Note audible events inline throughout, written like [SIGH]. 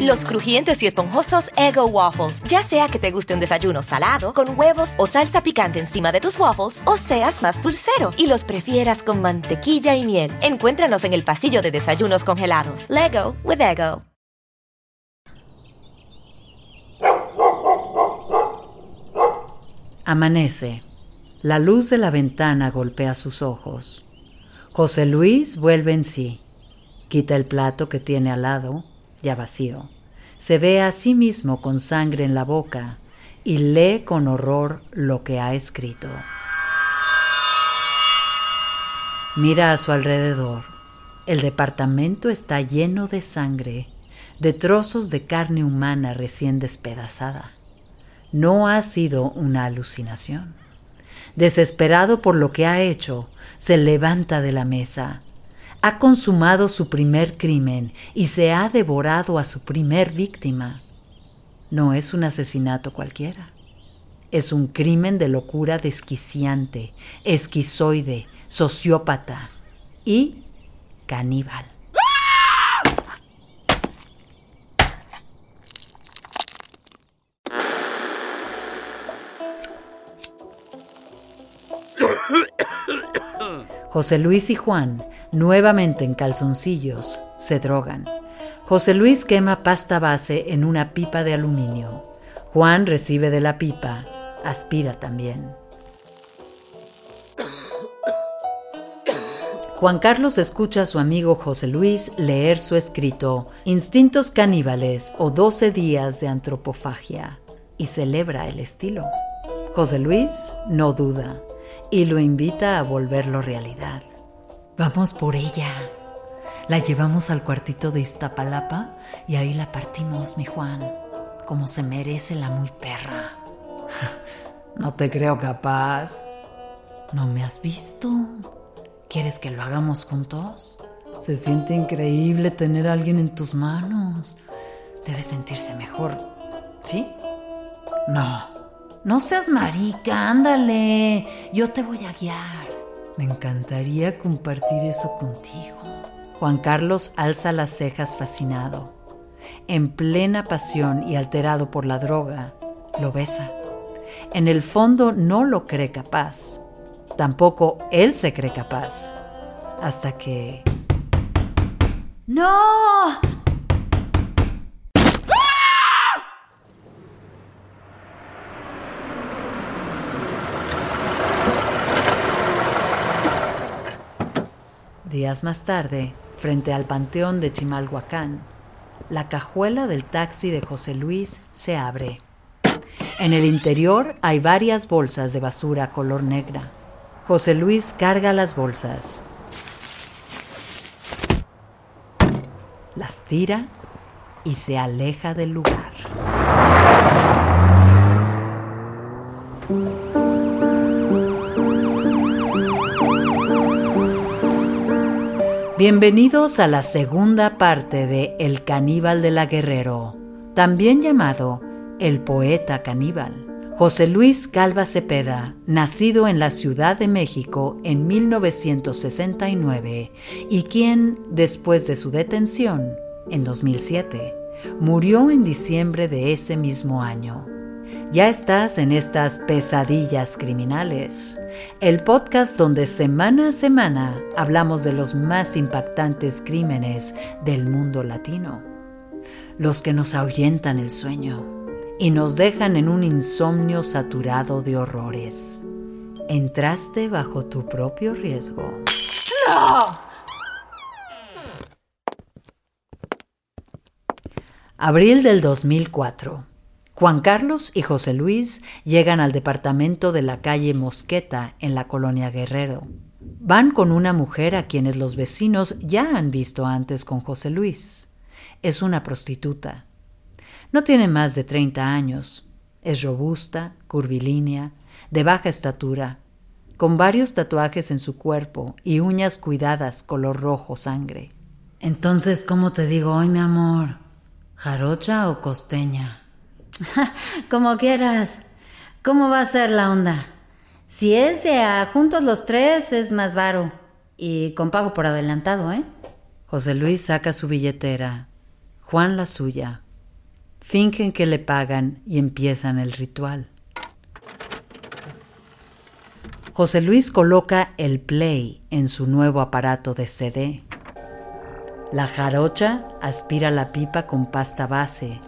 Los crujientes y esponjosos Ego Waffles. Ya sea que te guste un desayuno salado, con huevos o salsa picante encima de tus waffles, o seas más dulcero y los prefieras con mantequilla y miel. Encuéntranos en el pasillo de desayunos congelados. Lego with Ego. Amanece. La luz de la ventana golpea sus ojos. José Luis vuelve en sí. Quita el plato que tiene al lado, ya vacío. Se ve a sí mismo con sangre en la boca y lee con horror lo que ha escrito. Mira a su alrededor. El departamento está lleno de sangre, de trozos de carne humana recién despedazada. No ha sido una alucinación. Desesperado por lo que ha hecho, se levanta de la mesa. Ha consumado su primer crimen y se ha devorado a su primer víctima. No es un asesinato cualquiera. Es un crimen de locura desquiciante, esquizoide, sociópata y caníbal. [COUGHS] José Luis y Juan, nuevamente en calzoncillos, se drogan. José Luis quema pasta base en una pipa de aluminio. Juan recibe de la pipa, aspira también. Juan Carlos escucha a su amigo José Luis leer su escrito Instintos caníbales o 12 días de antropofagia y celebra el estilo. José Luis no duda y lo invita a volverlo realidad. Vamos por ella. La llevamos al cuartito de Iztapalapa y ahí la partimos, mi Juan, como se merece la muy perra. [LAUGHS] No te creo capaz. ¿No me has visto? ¿Quieres que lo hagamos juntos? Se siente increíble tener a alguien en tus manos. Debe sentirse mejor. ¿Sí? No. No seas marica, ándale. Yo te voy a guiar. Me encantaría compartir eso contigo. Juan Carlos alza las cejas fascinado. En plena pasión y alterado por la droga, lo besa. En el fondo no lo cree capaz. Tampoco él se cree capaz. Hasta que... ¡No! Días más tarde, frente al panteón de Chimalhuacán, la cajuela del taxi de José Luis se abre. En el interior hay varias bolsas de basura color negra. José Luis carga las bolsas. Las tira y se aleja del lugar. Bienvenidos a la segunda parte de El caníbal de la Guerrero, también llamado El poeta caníbal. José Luis Calva Cepeda, nacido en la Ciudad de México en 1969 y quien, después de su detención, en 2007, murió en diciembre de ese mismo año. Ya estás en estas pesadillas criminales, el podcast donde semana a semana hablamos de los más impactantes crímenes del mundo latino, los que nos ahuyentan el sueño y nos dejan en un insomnio saturado de horrores. Entraste bajo tu propio riesgo. Abril del 2004. Juan Carlos y José Luis llegan al departamento de la calle Mosqueta en la colonia Guerrero. Van con una mujer a quienes los vecinos ya han visto antes con José Luis. Es una prostituta. No tiene más de 30 años. Es robusta, curvilínea, de baja estatura, con varios tatuajes en su cuerpo y uñas cuidadas color rojo sangre. Entonces, ¿cómo te digo hoy, mi amor? ¿Jarocha o costeña? [LAUGHS] Como quieras. ¿Cómo va a ser la onda? Si es de a juntos los tres, es más varo. Y con pago por adelantado, ¿eh? José Luis saca su billetera, Juan la suya. Fingen que le pagan y empiezan el ritual. José Luis coloca el play en su nuevo aparato de CD. La jarocha aspira la pipa con pasta base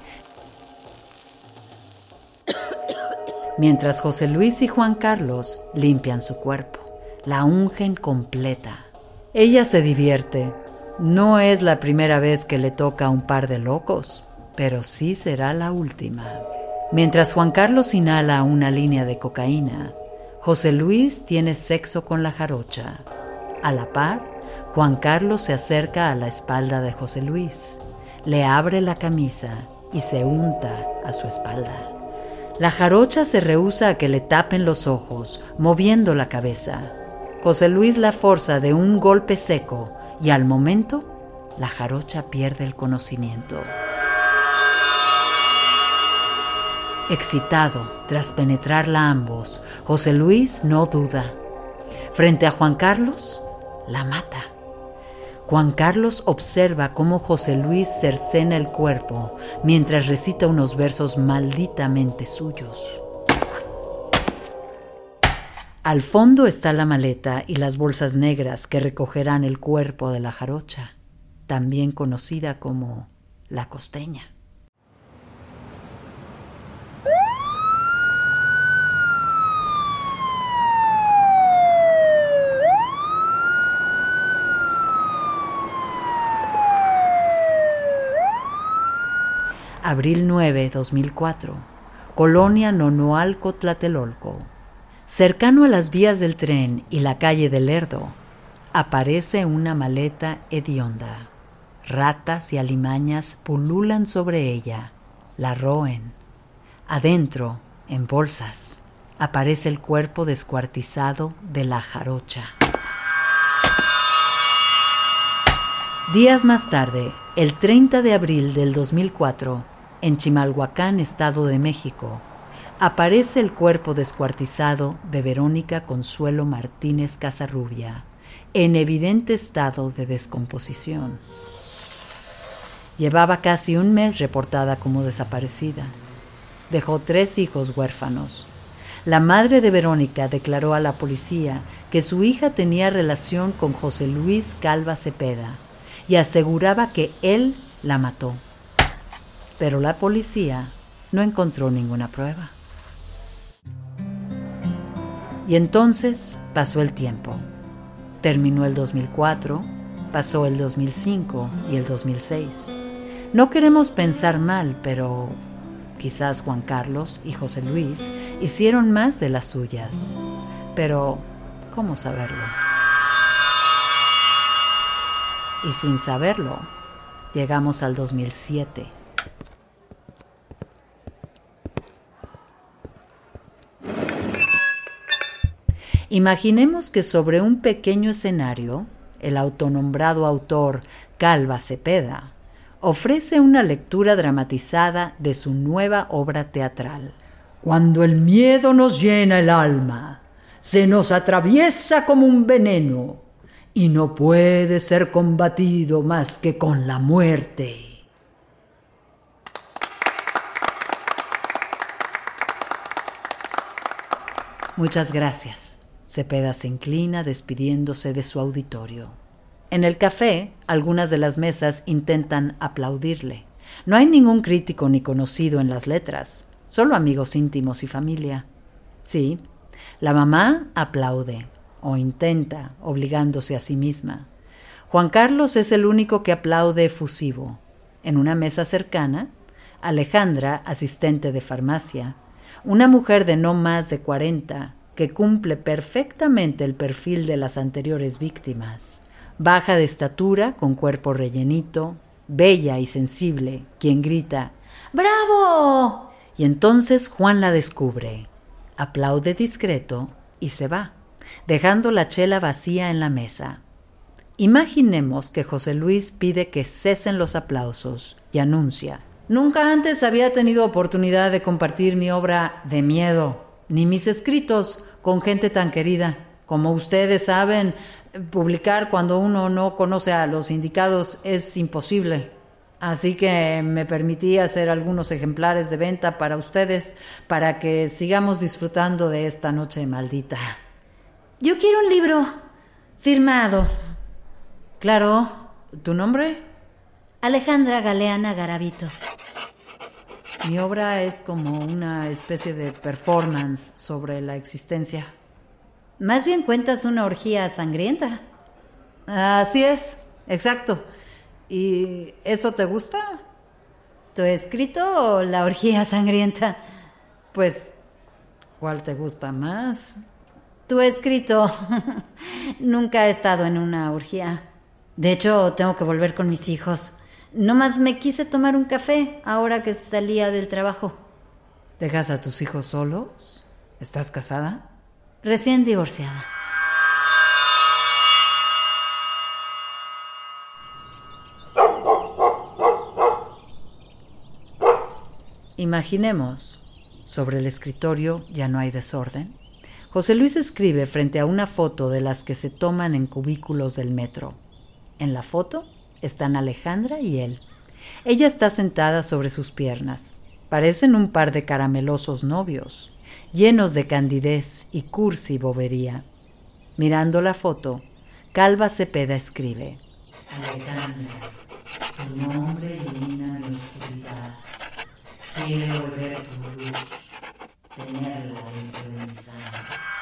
mientras José Luis y Juan Carlos limpian su cuerpo, la ungen completa. Ella se divierte. No es la primera vez que le toca a un par de locos, pero sí será la última. Mientras Juan Carlos inhala una línea de cocaína, José Luis tiene sexo con la jarocha. A la par, Juan Carlos se acerca a la espalda de José Luis, le abre la camisa y se unta a su espalda. La jarocha se rehúsa a que le tapen los ojos, moviendo la cabeza. José Luis la forza de un golpe seco y al momento la jarocha pierde el conocimiento. Excitado, tras penetrarla ambos, José Luis no duda. Frente a Juan Carlos, la mata. Juan Carlos observa cómo José Luis cercena el cuerpo mientras recita unos versos malditamente suyos. Al fondo está la maleta y las bolsas negras que recogerán el cuerpo de la jarocha, también conocida como la costeña. Abril 9, 2004. Colonia Nonoalco, Tlatelolco. Cercano a las vías del tren y la calle del Lerdo, aparece una maleta hedionda. Ratas y alimañas pululan sobre ella, la roen. Adentro, en bolsas, aparece el cuerpo descuartizado de la jarocha. Días más tarde, el 30 de abril del 2004, en Chimalhuacán, Estado de México, aparece el cuerpo descuartizado de Verónica Consuelo Martínez Casarrubia, en evidente estado de descomposición. Llevaba casi un mes reportada como desaparecida. Dejó tres hijos huérfanos. La madre de Verónica declaró a la policía que su hija tenía relación con José Luis Calva Cepeda y aseguraba que él la mató pero la policía no encontró ninguna prueba. Y entonces pasó el tiempo. Terminó el 2004, pasó el 2005 y el 2006. No queremos pensar mal, pero quizás Juan Carlos y José Luis hicieron más de las suyas. Pero, ¿cómo saberlo? Y sin saberlo, llegamos al 2007 Imaginemos que sobre un pequeño escenario, el autonombrado autor Calva Cepeda ofrece una lectura dramatizada de su nueva obra teatral. Cuando el miedo nos llena el alma, se nos atraviesa como un veneno y no puede ser combatido más que con la muerte. Muchas gracias. Cepeda se inclina despidiéndose de su auditorio. En el café, algunas de las mesas intentan aplaudirle. No hay ningún crítico ni conocido en las letras, solo amigos íntimos y familia. Sí, la mamá aplaude, o intenta, obligándose a sí misma. Juan Carlos es el único que aplaude efusivo. En una mesa cercana, Alejandra, asistente de farmacia, una mujer de no más de 40, que cumple perfectamente el perfil de las anteriores víctimas, baja de estatura, con cuerpo rellenito, bella y sensible, quien grita ¡Bravo! Y entonces Juan la descubre, aplaude discreto y se va, dejando la chela vacía en la mesa. Imaginemos que José Luis pide que cesen los aplausos y anuncia. Nunca antes había tenido oportunidad de compartir mi obra de miedo, ni mis escritos con gente tan querida. Como ustedes saben, publicar cuando uno no conoce a los indicados es imposible. Así que me permití hacer algunos ejemplares de venta para ustedes para que sigamos disfrutando de esta noche maldita. Yo quiero un libro firmado. Claro, ¿tu nombre? Alejandra Galeana Garavito. Mi obra es como una especie de performance sobre la existencia. Más bien cuentas una orgía sangrienta. Así es, exacto. ¿Y eso te gusta? ¿Tu escrito o la orgía sangrienta? Pues, ¿cuál te gusta más? Tu escrito. [LAUGHS] Nunca he estado en una orgía. De hecho, tengo que volver con mis hijos. No más me quise tomar un café ahora que salía del trabajo. ¿Dejas a tus hijos solos? ¿Estás casada? Recién divorciada. Imaginemos, sobre el escritorio ya no hay desorden. José Luis escribe frente a una foto de las que se toman en cubículos del metro. En la foto están Alejandra y él. Ella está sentada sobre sus piernas. Parecen un par de caramelosos novios, llenos de candidez y cursi bobería. Mirando la foto, Calva Cepeda escribe: Alejandra, tu nombre ilumina mi oscuridad. Quiero ver tu luz, tenerla dentro de mi sangre.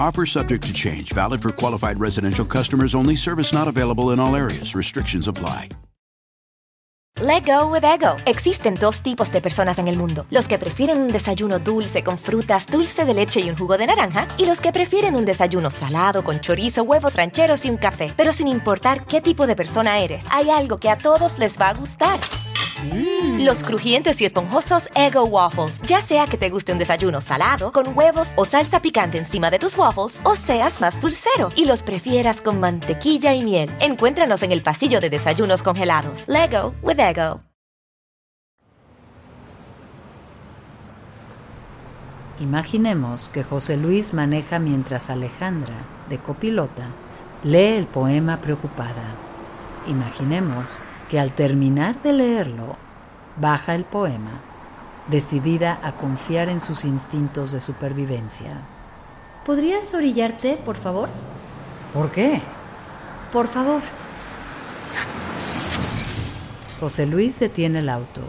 Offer subject to change, valid for qualified residential customers only, service not available in all areas. Restrictions apply. Let go with ego. Existen dos tipos de personas en el mundo: los que prefieren un desayuno dulce con frutas, dulce de leche y un jugo de naranja, y los que prefieren un desayuno salado con chorizo, huevos rancheros y un café. Pero sin importar qué tipo de persona eres, hay algo que a todos les va a gustar. Los crujientes y esponjosos Ego Waffles. Ya sea que te guste un desayuno salado, con huevos o salsa picante encima de tus waffles, o seas más dulcero y los prefieras con mantequilla y miel. Encuéntranos en el pasillo de desayunos congelados. Lego with Ego. Imaginemos que José Luis maneja mientras Alejandra, de copilota, lee el poema preocupada. Imaginemos que al terminar de leerlo, baja el poema, decidida a confiar en sus instintos de supervivencia. ¿Podrías orillarte, por favor? ¿Por qué? Por favor. José Luis detiene el auto.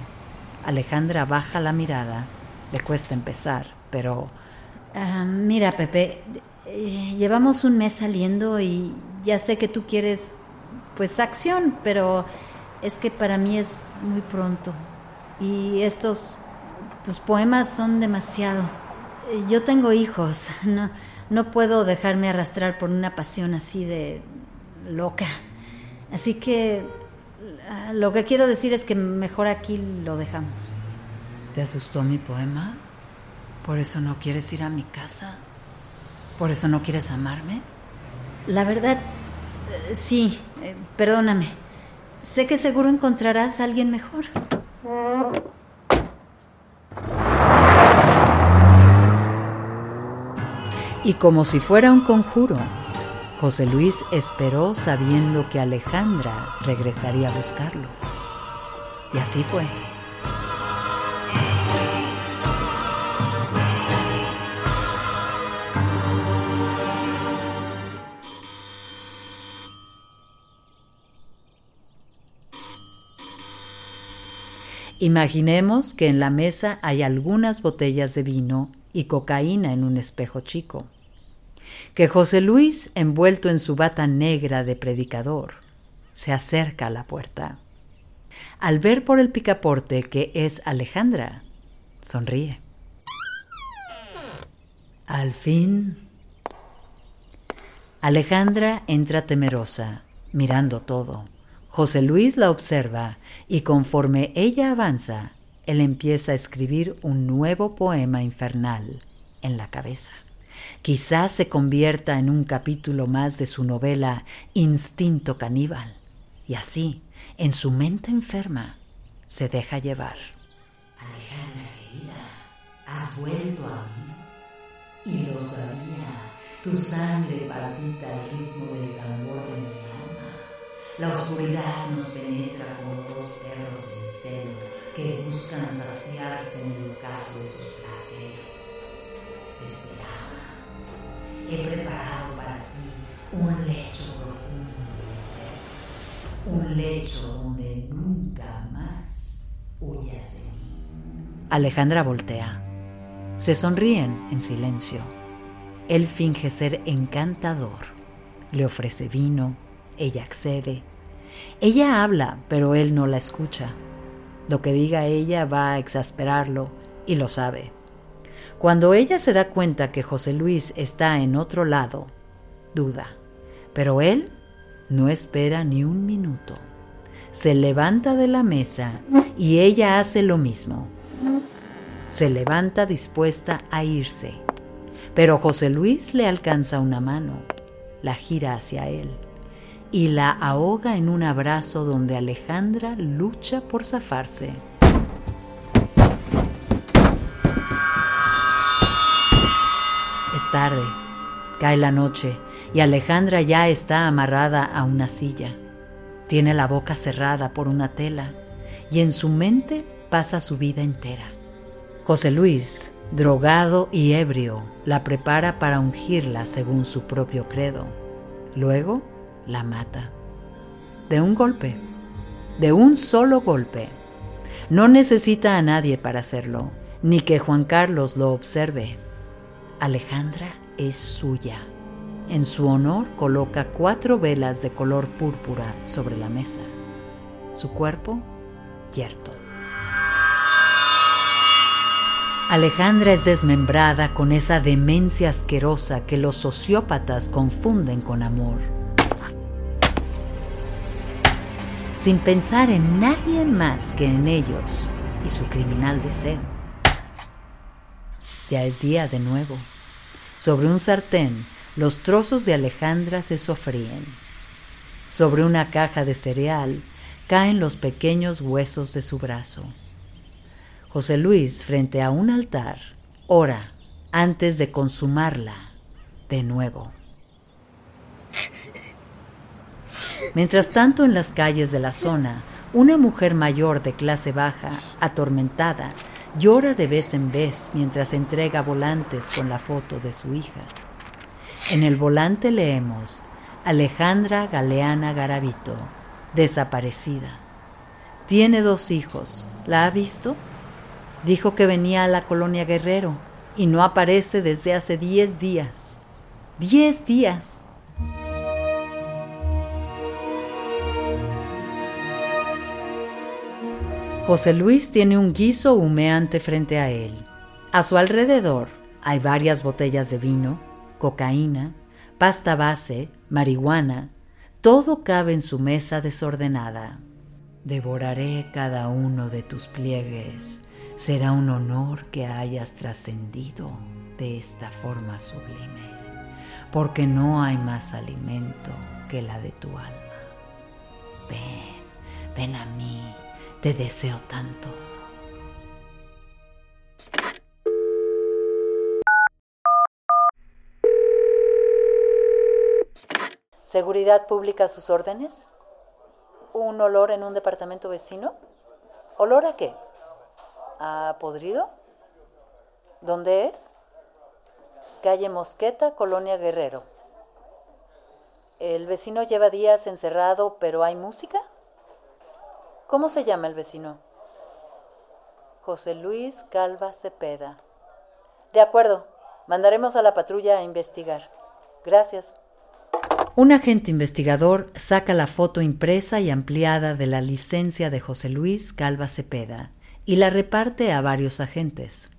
Alejandra baja la mirada. Le cuesta empezar, pero... Ah, mira, Pepe, eh, llevamos un mes saliendo y ya sé que tú quieres, pues, acción, pero es que para mí es muy pronto. Y estos, tus poemas son demasiado. Yo tengo hijos, [LAUGHS] no, no puedo dejarme arrastrar por una pasión así de loca. Así que ah, lo que quiero decir es que mejor aquí lo dejamos. ¿Te asustó mi poema? ¿Por eso no quieres ir a mi casa? ¿Por eso no quieres amarme? La verdad, eh, sí, eh, perdóname. Sé que seguro encontrarás a alguien mejor. Y como si fuera un conjuro, José Luis esperó sabiendo que Alejandra regresaría a buscarlo. Y así fue. Imaginemos que en la mesa hay algunas botellas de vino y cocaína en un espejo chico. Que José Luis, envuelto en su bata negra de predicador, se acerca a la puerta. Al ver por el picaporte que es Alejandra, sonríe. Al fin. Alejandra entra temerosa, mirando todo. José Luis la observa y conforme ella avanza, él empieza a escribir un nuevo poema infernal en la cabeza. Quizás se convierta en un capítulo más de su novela Instinto caníbal. Y así, en su mente enferma, se deja llevar. Alejandra querida, has vuelto a mí. Y lo sabía, tu sangre palpita al ritmo del tambor de la oscuridad nos penetra como dos perros en celo que buscan saciarse en el ocaso de sus placeres. Te esperaba. He preparado para ti un lecho profundo un lecho donde nunca más huyas de mí. Alejandra voltea. Se sonríen en silencio. Él finge ser encantador. Le ofrece vino, ella accede. Ella habla, pero él no la escucha. Lo que diga ella va a exasperarlo y lo sabe. Cuando ella se da cuenta que José Luis está en otro lado, duda, pero él no espera ni un minuto. Se levanta de la mesa y ella hace lo mismo. Se levanta dispuesta a irse, pero José Luis le alcanza una mano, la gira hacia él y la ahoga en un abrazo donde Alejandra lucha por zafarse. Es tarde, cae la noche y Alejandra ya está amarrada a una silla. Tiene la boca cerrada por una tela y en su mente pasa su vida entera. José Luis, drogado y ebrio, la prepara para ungirla según su propio credo. Luego la mata. De un golpe, de un solo golpe. No necesita a nadie para hacerlo, ni que Juan Carlos lo observe. Alejandra es suya. En su honor coloca cuatro velas de color púrpura sobre la mesa. Su cuerpo, yerto. Alejandra es desmembrada con esa demencia asquerosa que los sociópatas confunden con amor. Sin pensar en nadie más que en ellos y su criminal deseo. Ya es día de nuevo. Sobre un sartén, los trozos de Alejandra se sofríen. Sobre una caja de cereal caen los pequeños huesos de su brazo. José Luis, frente a un altar, ora antes de consumarla de nuevo. Mientras tanto, en las calles de la zona, una mujer mayor de clase baja, atormentada, llora de vez en vez mientras entrega volantes con la foto de su hija. En el volante leemos Alejandra Galeana Garavito, desaparecida. Tiene dos hijos. ¿La ha visto? Dijo que venía a la colonia Guerrero y no aparece desde hace diez días. ¡Diez días! José Luis tiene un guiso humeante frente a él. A su alrededor hay varias botellas de vino, cocaína, pasta base, marihuana. Todo cabe en su mesa desordenada. Devoraré cada uno de tus pliegues. Será un honor que hayas trascendido de esta forma sublime, porque no hay más alimento que la de tu alma. Ven, ven a mí te deseo tanto. ¿Seguridad pública a sus órdenes? ¿Un olor en un departamento vecino? ¿Olor a qué? ¿A podrido? ¿Dónde es? Calle Mosqueta, Colonia Guerrero. ¿El vecino lleva días encerrado, pero hay música? ¿Cómo se llama el vecino? José Luis Calva Cepeda. De acuerdo, mandaremos a la patrulla a investigar. Gracias. Un agente investigador saca la foto impresa y ampliada de la licencia de José Luis Calva Cepeda y la reparte a varios agentes.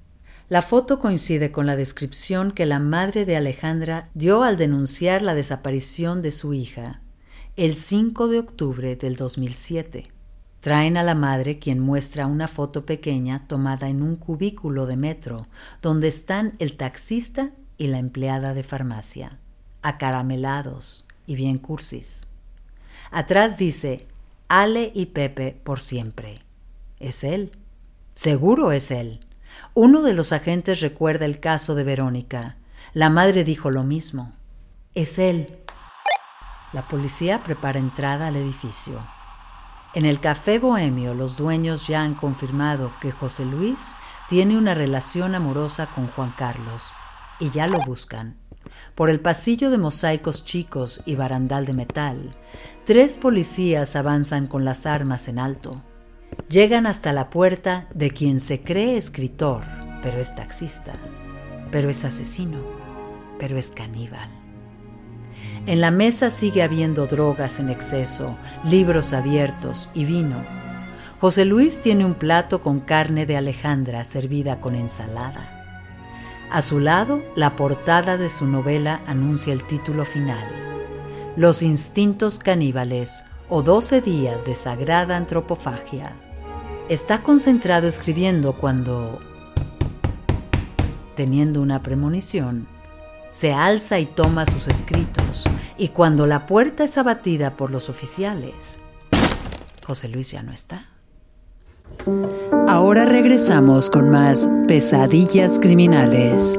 La foto coincide con la descripción que la madre de Alejandra dio al denunciar la desaparición de su hija el 5 de octubre del 2007. Traen a la madre quien muestra una foto pequeña tomada en un cubículo de metro donde están el taxista y la empleada de farmacia, acaramelados y bien cursis. Atrás dice Ale y Pepe por siempre. Es él. Seguro es él. Uno de los agentes recuerda el caso de Verónica. La madre dijo lo mismo. Es él. La policía prepara entrada al edificio. En el café bohemio los dueños ya han confirmado que José Luis tiene una relación amorosa con Juan Carlos y ya lo buscan. Por el pasillo de mosaicos chicos y barandal de metal, tres policías avanzan con las armas en alto. Llegan hasta la puerta de quien se cree escritor, pero es taxista, pero es asesino, pero es caníbal. En la mesa sigue habiendo drogas en exceso, libros abiertos y vino. José Luis tiene un plato con carne de Alejandra servida con ensalada. A su lado, la portada de su novela anuncia el título final, Los instintos caníbales o 12 días de sagrada antropofagia. Está concentrado escribiendo cuando, teniendo una premonición, se alza y toma sus escritos, y cuando la puerta es abatida por los oficiales, José Luis ya no está. Ahora regresamos con más pesadillas criminales.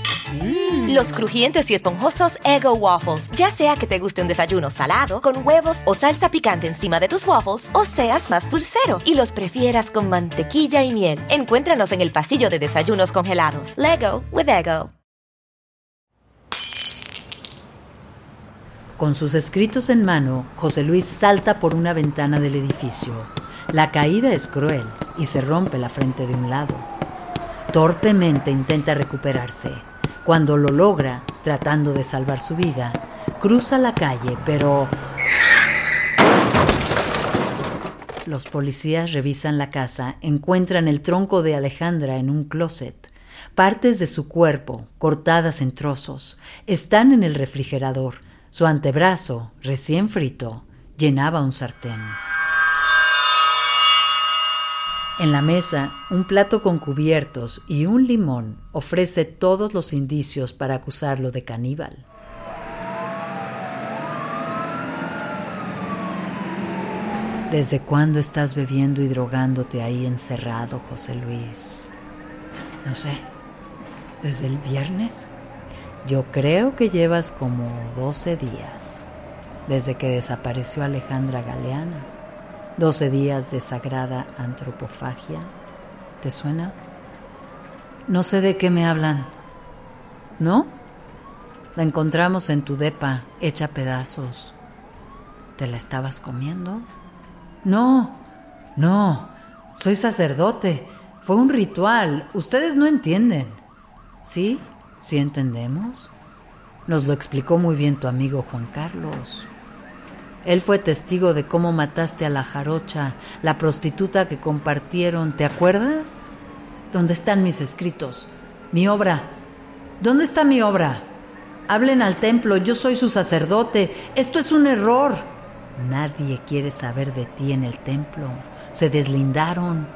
Los crujientes y esponjosos Ego Waffles. Ya sea que te guste un desayuno salado, con huevos o salsa picante encima de tus waffles, o seas más dulcero y los prefieras con mantequilla y miel. Encuéntranos en el pasillo de desayunos congelados. Lego with Ego. Con sus escritos en mano, José Luis salta por una ventana del edificio. La caída es cruel y se rompe la frente de un lado. Torpemente intenta recuperarse. Cuando lo logra, tratando de salvar su vida, cruza la calle, pero... Los policías revisan la casa, encuentran el tronco de Alejandra en un closet. Partes de su cuerpo, cortadas en trozos, están en el refrigerador. Su antebrazo, recién frito, llenaba un sartén. En la mesa, un plato con cubiertos y un limón ofrece todos los indicios para acusarlo de caníbal. ¿Desde cuándo estás bebiendo y drogándote ahí encerrado, José Luis? No sé. ¿Desde el viernes? Yo creo que llevas como 12 días, desde que desapareció Alejandra Galeana. 12 días de sagrada antropofagia. ¿Te suena? No sé de qué me hablan. ¿No? La encontramos en tu depa, hecha pedazos. ¿Te la estabas comiendo? No, no, soy sacerdote. Fue un ritual. Ustedes no entienden. ¿Sí? ¿Sí entendemos? Nos lo explicó muy bien tu amigo Juan Carlos. Él fue testigo de cómo mataste a la jarocha, la prostituta que compartieron, ¿te acuerdas? ¿Dónde están mis escritos? Mi obra. ¿Dónde está mi obra? Hablen al templo, yo soy su sacerdote. Esto es un error. Nadie quiere saber de ti en el templo. Se deslindaron.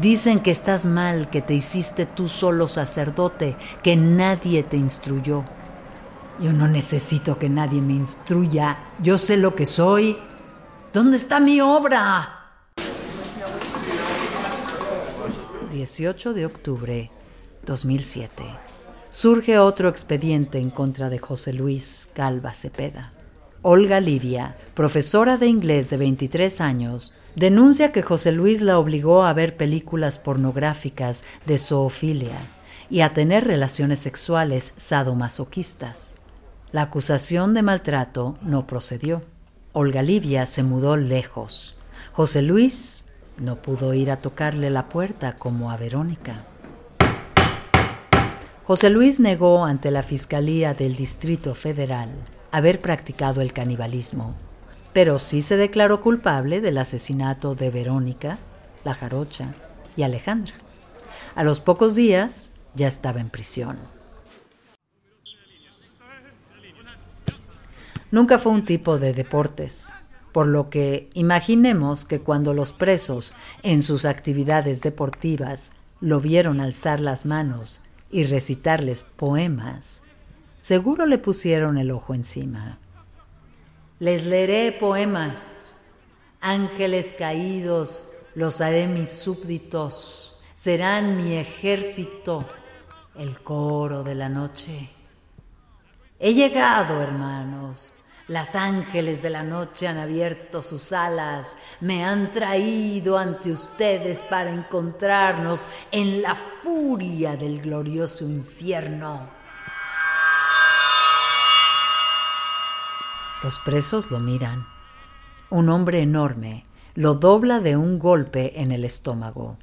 Dicen que estás mal, que te hiciste tú solo sacerdote, que nadie te instruyó. Yo no necesito que nadie me instruya. Yo sé lo que soy. ¿Dónde está mi obra? 18 de octubre 2007. Surge otro expediente en contra de José Luis Calva Cepeda. Olga Livia, profesora de inglés de 23 años, denuncia que José Luis la obligó a ver películas pornográficas de zoofilia y a tener relaciones sexuales sadomasoquistas. La acusación de maltrato no procedió. Olga Livia se mudó lejos. José Luis no pudo ir a tocarle la puerta como a Verónica. José Luis negó ante la Fiscalía del Distrito Federal haber practicado el canibalismo, pero sí se declaró culpable del asesinato de Verónica, la jarocha y Alejandra. A los pocos días ya estaba en prisión. Nunca fue un tipo de deportes, por lo que imaginemos que cuando los presos en sus actividades deportivas lo vieron alzar las manos y recitarles poemas, seguro le pusieron el ojo encima. Les leeré poemas, ángeles caídos, los haré mis súbditos, serán mi ejército, el coro de la noche. He llegado, hermanos, las ángeles de la noche han abierto sus alas, me han traído ante ustedes para encontrarnos en la furia del glorioso infierno. Los presos lo miran. Un hombre enorme lo dobla de un golpe en el estómago.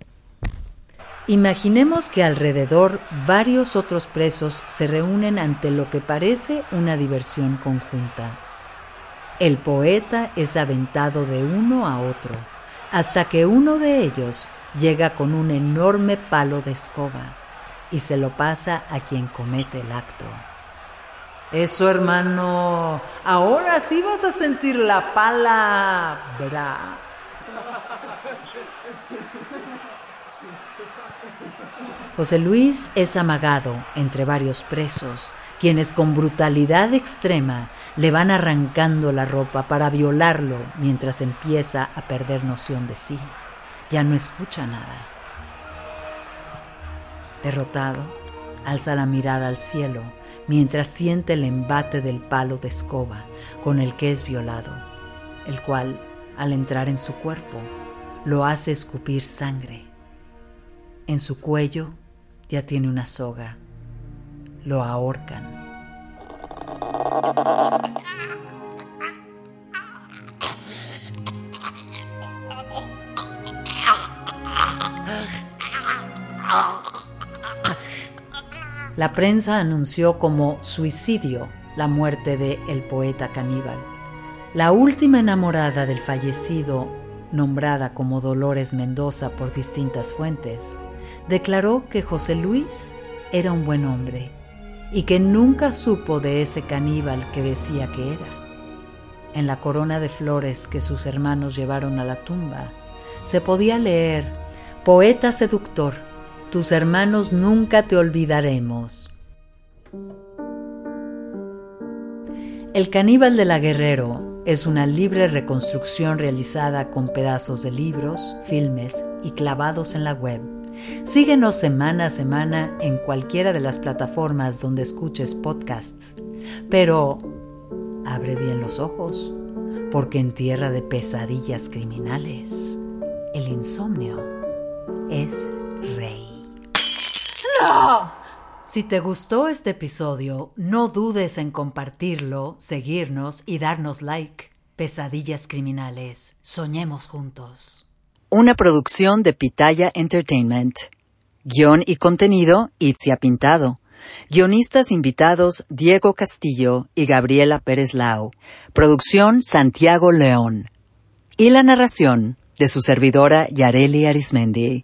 Imaginemos que alrededor varios otros presos se reúnen ante lo que parece una diversión conjunta. El poeta es aventado de uno a otro, hasta que uno de ellos llega con un enorme palo de escoba y se lo pasa a quien comete el acto. Eso, hermano, ahora sí vas a sentir la palabra. José Luis es amagado entre varios presos quienes con brutalidad extrema le van arrancando la ropa para violarlo mientras empieza a perder noción de sí. Ya no escucha nada. Derrotado, alza la mirada al cielo mientras siente el embate del palo de escoba con el que es violado, el cual, al entrar en su cuerpo, lo hace escupir sangre. En su cuello ya tiene una soga lo ahorcan. La prensa anunció como suicidio la muerte de el poeta caníbal. La última enamorada del fallecido, nombrada como Dolores Mendoza por distintas fuentes, declaró que José Luis era un buen hombre y que nunca supo de ese caníbal que decía que era. En la corona de flores que sus hermanos llevaron a la tumba, se podía leer, Poeta seductor, tus hermanos nunca te olvidaremos. El caníbal de la Guerrero es una libre reconstrucción realizada con pedazos de libros, filmes y clavados en la web Síguenos semana a semana en cualquiera de las plataformas donde escuches podcasts. Pero abre bien los ojos, porque en tierra de pesadillas criminales, el insomnio es rey. ¡No! Si te gustó este episodio, no dudes en compartirlo, seguirnos y darnos like. Pesadillas criminales. Soñemos juntos. Una producción de Pitaya Entertainment. Guión y contenido, Itzia Pintado. Guionistas invitados Diego Castillo y Gabriela Pérez Lau. Producción Santiago León. Y la narración de su servidora Yareli Arismendi.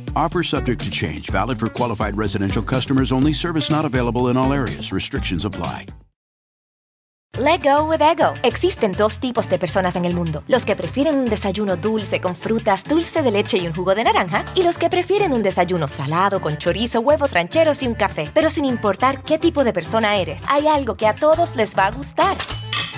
Offer subject to change, valid for qualified residential customers only, service not available in all areas. Restrictions apply. Let go with ego. Existen dos tipos de personas en el mundo: los que prefieren un desayuno dulce con frutas, dulce de leche y un jugo de naranja, y los que prefieren un desayuno salado con chorizo, huevos rancheros y un café. Pero sin importar qué tipo de persona eres, hay algo que a todos les va a gustar.